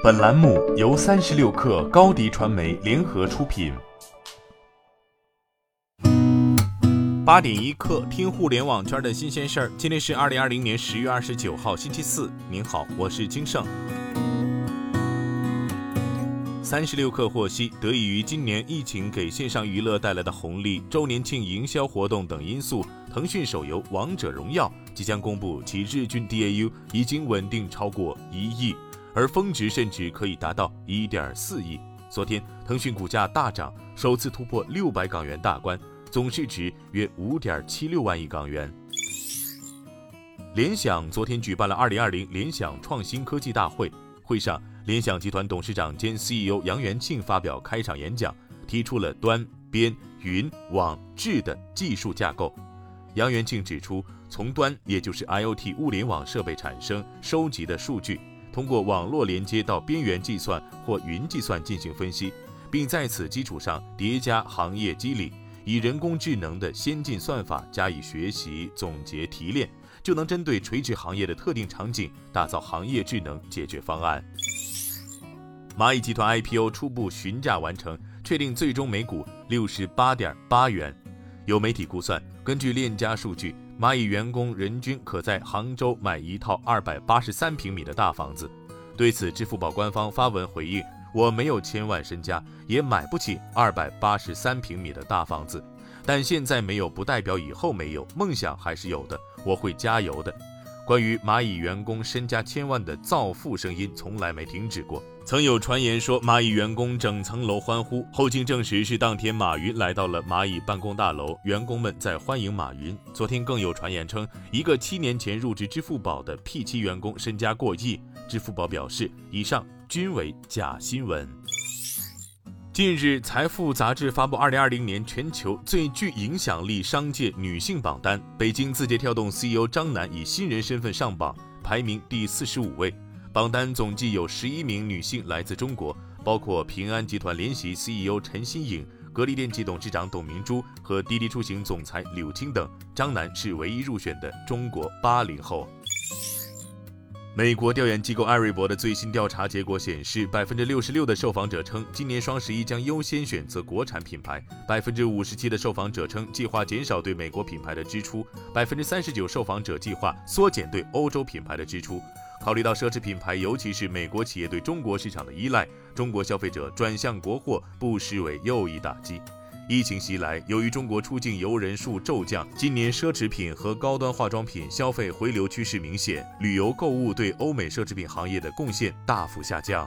本栏目由三十六氪高低传媒联合出品。八点一刻，听互联网圈的新鲜事儿。今天是二零二零年十月二十九号，星期四。您好，我是金盛。三十六氪获悉，得益于今年疫情给线上娱乐带来的红利、周年庆营销活动等因素，腾讯手游《王者荣耀》即将公布其日均 DAU 已经稳定超过一亿。而峰值甚至可以达到一点四亿。昨天，腾讯股价大涨，首次突破六百港元大关，总市值约五点七六万亿港元。联想昨天举办了二零二零联想创新科技大会，会上，联想集团董事长兼 CEO 杨元庆发表开场演讲，提出了端、边、云、网、智的技术架构。杨元庆指出，从端，也就是 IoT 物联网设备产生、收集的数据。通过网络连接到边缘计算或云计算进行分析，并在此基础上叠加行业机理，以人工智能的先进算法加以学习、总结、提炼，就能针对垂直行业的特定场景，打造行业智能解决方案。蚂蚁集团 IPO 初步询价完成，确定最终每股六十八点八元。有媒体估算，根据链家数据。蚂蚁员工人均可在杭州买一套二百八十三平米的大房子。对此，支付宝官方发文回应：“我没有千万身家，也买不起二百八十三平米的大房子。但现在没有，不代表以后没有，梦想还是有的，我会加油的。”关于蚂蚁员工身家千万的造富声音从来没停止过。曾有传言说蚂蚁员工整层楼欢呼，后经证实是当天马云来到了蚂蚁办公大楼，员工们在欢迎马云。昨天更有传言称，一个七年前入职支付宝的 P7 员工身家过亿。支付宝表示，以上均为假新闻。近日，财富杂志发布二零二零年全球最具影响力商界女性榜单，北京字节跳动 CEO 张楠以新人身份上榜，排名第四十五位。榜单总计有十一名女性来自中国，包括平安集团联席 CEO 陈新颖、格力电器董事长董明珠和滴滴出行总裁柳青等。张楠是唯一入选的中国八零后。美国调研机构艾瑞博的最新调查结果显示，百分之六十六的受访者称今年双十一将优先选择国产品牌，百分之五十七的受访者称计划减少对美国品牌的支出，百分之三十九受访者计划缩减对欧洲品牌的支出。考虑到奢侈品牌，尤其是美国企业对中国市场的依赖，中国消费者转向国货不失为又一打击。疫情袭来，由于中国出境游人数骤降，今年奢侈品和高端化妆品消费回流趋势明显，旅游购物对欧美奢侈品行业的贡献大幅下降。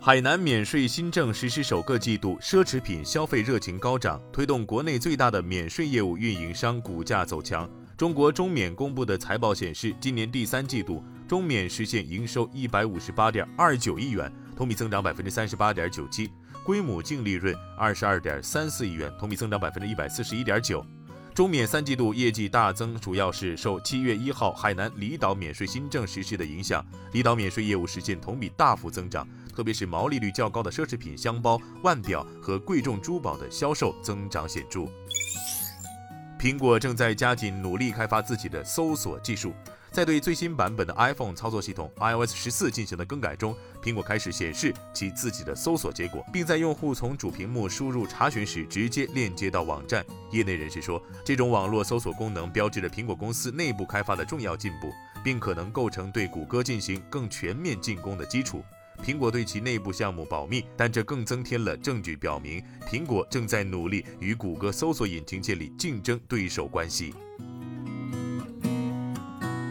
海南免税新政实施首个季度，奢侈品消费热情高涨，推动国内最大的免税业务运营商股价走强。中国中免公布的财报显示，今年第三季度中免实现营收一百五十八点二九亿元，同比增长百分之三十八点九七。规模净利润二十二点三四亿元，同比增长百分之一百四十一点九。中免三季度业绩大增，主要是受七月一号海南离岛免税新政实施的影响，离岛免税业务实现同比大幅增长，特别是毛利率较高的奢侈品箱包、腕表和贵重珠宝的销售增长显著。苹果正在加紧努力开发自己的搜索技术。在对最新版本的 iPhone 操作系统 iOS 十四进行的更改中，苹果开始显示其自己的搜索结果，并在用户从主屏幕输入查询时直接链接到网站。业内人士说，这种网络搜索功能标志着苹果公司内部开发的重要进步，并可能构成对谷歌进行更全面进攻的基础。苹果对其内部项目保密，但这更增添了证据，表明苹果正在努力与谷歌搜索引擎建立竞争对手关系。